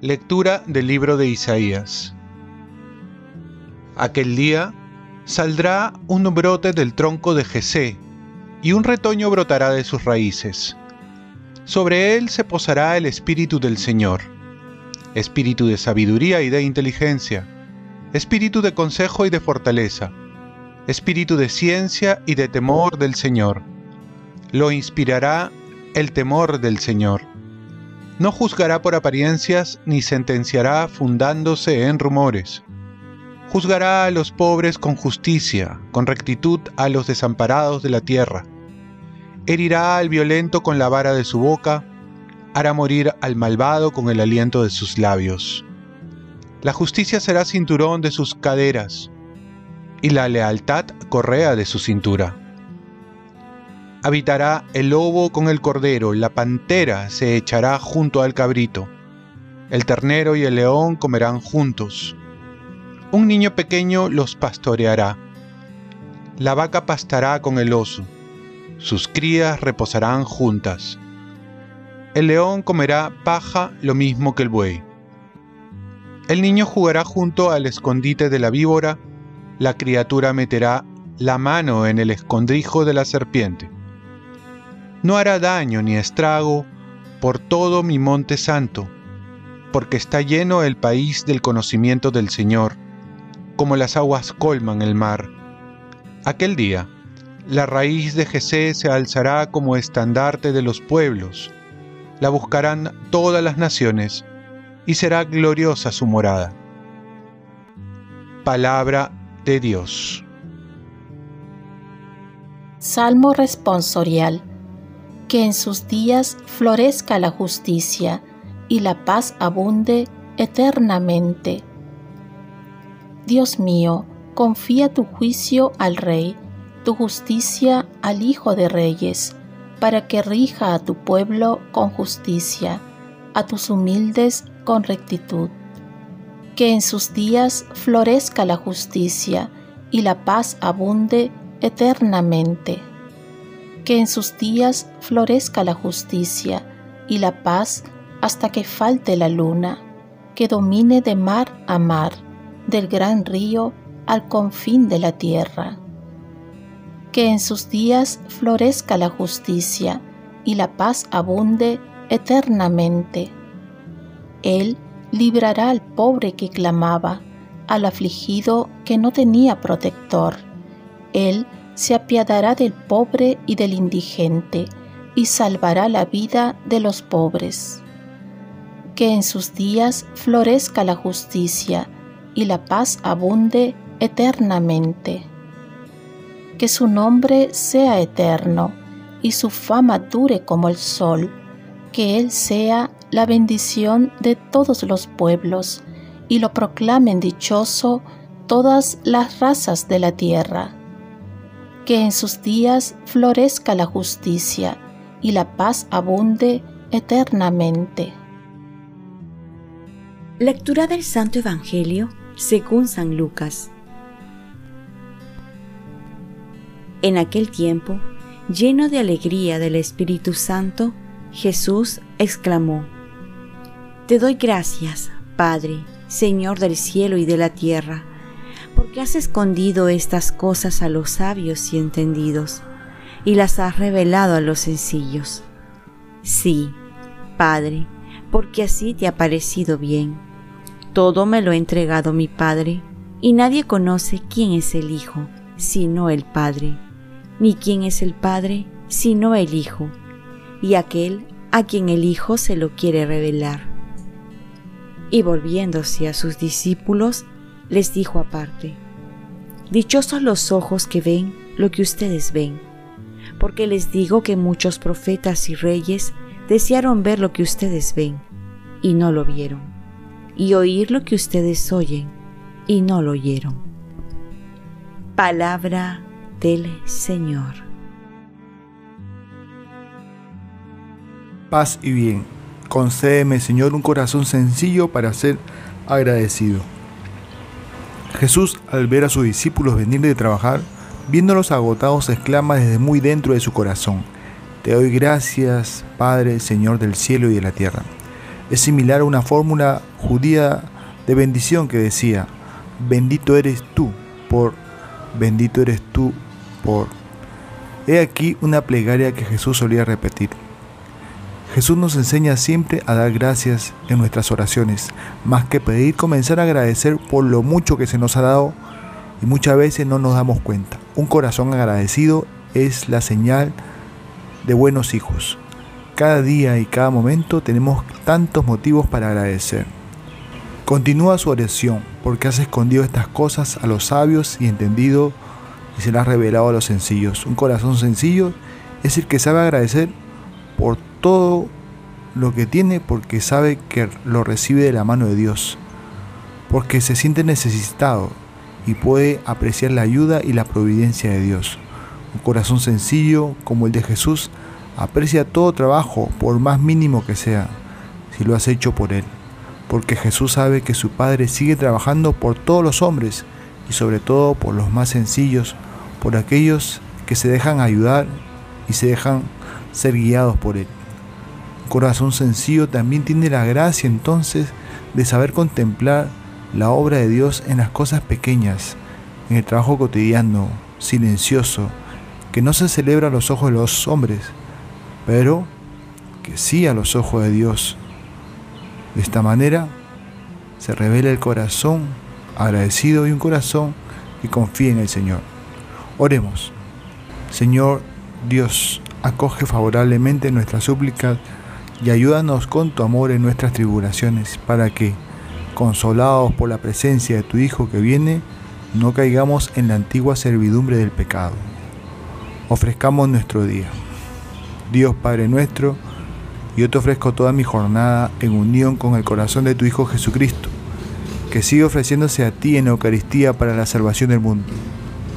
Lectura del libro de Isaías. Aquel día saldrá un brote del tronco de Jesé, y un retoño brotará de sus raíces. Sobre él se posará el espíritu del Señor, espíritu de sabiduría y de inteligencia, espíritu de consejo y de fortaleza, espíritu de ciencia y de temor del Señor. Lo inspirará el temor del Señor no juzgará por apariencias ni sentenciará fundándose en rumores. Juzgará a los pobres con justicia, con rectitud a los desamparados de la tierra. Herirá al violento con la vara de su boca, hará morir al malvado con el aliento de sus labios. La justicia será cinturón de sus caderas, y la lealtad correa de su cintura. Habitará el lobo con el cordero, la pantera se echará junto al cabrito, el ternero y el león comerán juntos. Un niño pequeño los pastoreará. La vaca pastará con el oso, sus crías reposarán juntas. El león comerá paja lo mismo que el buey. El niño jugará junto al escondite de la víbora, la criatura meterá la mano en el escondrijo de la serpiente. No hará daño ni estrago por todo mi monte santo, porque está lleno el país del conocimiento del Señor, como las aguas colman el mar. Aquel día, la raíz de Jesé se alzará como estandarte de los pueblos, la buscarán todas las naciones, y será gloriosa su morada. Palabra de Dios. Salmo responsorial que en sus días florezca la justicia y la paz abunde eternamente. Dios mío, confía tu juicio al Rey, tu justicia al Hijo de Reyes, para que rija a tu pueblo con justicia, a tus humildes con rectitud. Que en sus días florezca la justicia y la paz abunde eternamente que en sus días florezca la justicia y la paz hasta que falte la luna, que domine de mar a mar, del gran río al confín de la tierra. Que en sus días florezca la justicia y la paz abunde eternamente. Él librará al pobre que clamaba, al afligido que no tenía protector. Él se apiadará del pobre y del indigente, y salvará la vida de los pobres. Que en sus días florezca la justicia, y la paz abunde eternamente. Que su nombre sea eterno, y su fama dure como el sol, que Él sea la bendición de todos los pueblos, y lo proclamen dichoso todas las razas de la tierra que en sus días florezca la justicia y la paz abunde eternamente. Lectura del Santo Evangelio según San Lucas. En aquel tiempo, lleno de alegría del Espíritu Santo, Jesús exclamó, Te doy gracias, Padre, Señor del cielo y de la tierra porque has escondido estas cosas a los sabios y entendidos, y las has revelado a los sencillos. Sí, Padre, porque así te ha parecido bien. Todo me lo ha entregado mi Padre, y nadie conoce quién es el Hijo, sino el Padre, ni quién es el Padre, sino el Hijo, y aquel a quien el Hijo se lo quiere revelar. Y volviéndose a sus discípulos, les dijo aparte, Dichosos los ojos que ven lo que ustedes ven, porque les digo que muchos profetas y reyes desearon ver lo que ustedes ven y no lo vieron, y oír lo que ustedes oyen y no lo oyeron. Palabra del Señor. Paz y bien. Concédeme, Señor, un corazón sencillo para ser agradecido. Jesús, al ver a sus discípulos venir de trabajar, viéndolos agotados, exclama desde muy dentro de su corazón, Te doy gracias, Padre, Señor del cielo y de la tierra. Es similar a una fórmula judía de bendición que decía, Bendito eres tú por, bendito eres tú por. He aquí una plegaria que Jesús solía repetir. Jesús nos enseña siempre a dar gracias en nuestras oraciones, más que pedir, comenzar a agradecer por lo mucho que se nos ha dado y muchas veces no nos damos cuenta. Un corazón agradecido es la señal de buenos hijos. Cada día y cada momento tenemos tantos motivos para agradecer. Continúa su oración, porque has escondido estas cosas a los sabios y entendido y se las has revelado a los sencillos. Un corazón sencillo es el que sabe agradecer por todo lo que tiene porque sabe que lo recibe de la mano de Dios, porque se siente necesitado y puede apreciar la ayuda y la providencia de Dios. Un corazón sencillo como el de Jesús aprecia todo trabajo, por más mínimo que sea, si lo has hecho por Él, porque Jesús sabe que su Padre sigue trabajando por todos los hombres y sobre todo por los más sencillos, por aquellos que se dejan ayudar y se dejan ser guiados por Él corazón sencillo también tiene la gracia entonces de saber contemplar la obra de Dios en las cosas pequeñas, en el trabajo cotidiano, silencioso, que no se celebra a los ojos de los hombres, pero que sí a los ojos de Dios. De esta manera se revela el corazón agradecido y un corazón que confía en el Señor. Oremos. Señor Dios, acoge favorablemente nuestras súplicas y ayúdanos con tu amor en nuestras tribulaciones, para que, consolados por la presencia de tu Hijo que viene, no caigamos en la antigua servidumbre del pecado. Ofrezcamos nuestro día. Dios Padre nuestro, yo te ofrezco toda mi jornada en unión con el corazón de tu Hijo Jesucristo, que sigue ofreciéndose a ti en Eucaristía para la salvación del mundo.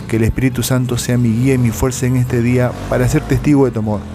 Que el Espíritu Santo sea mi guía y mi fuerza en este día para ser testigo de tu amor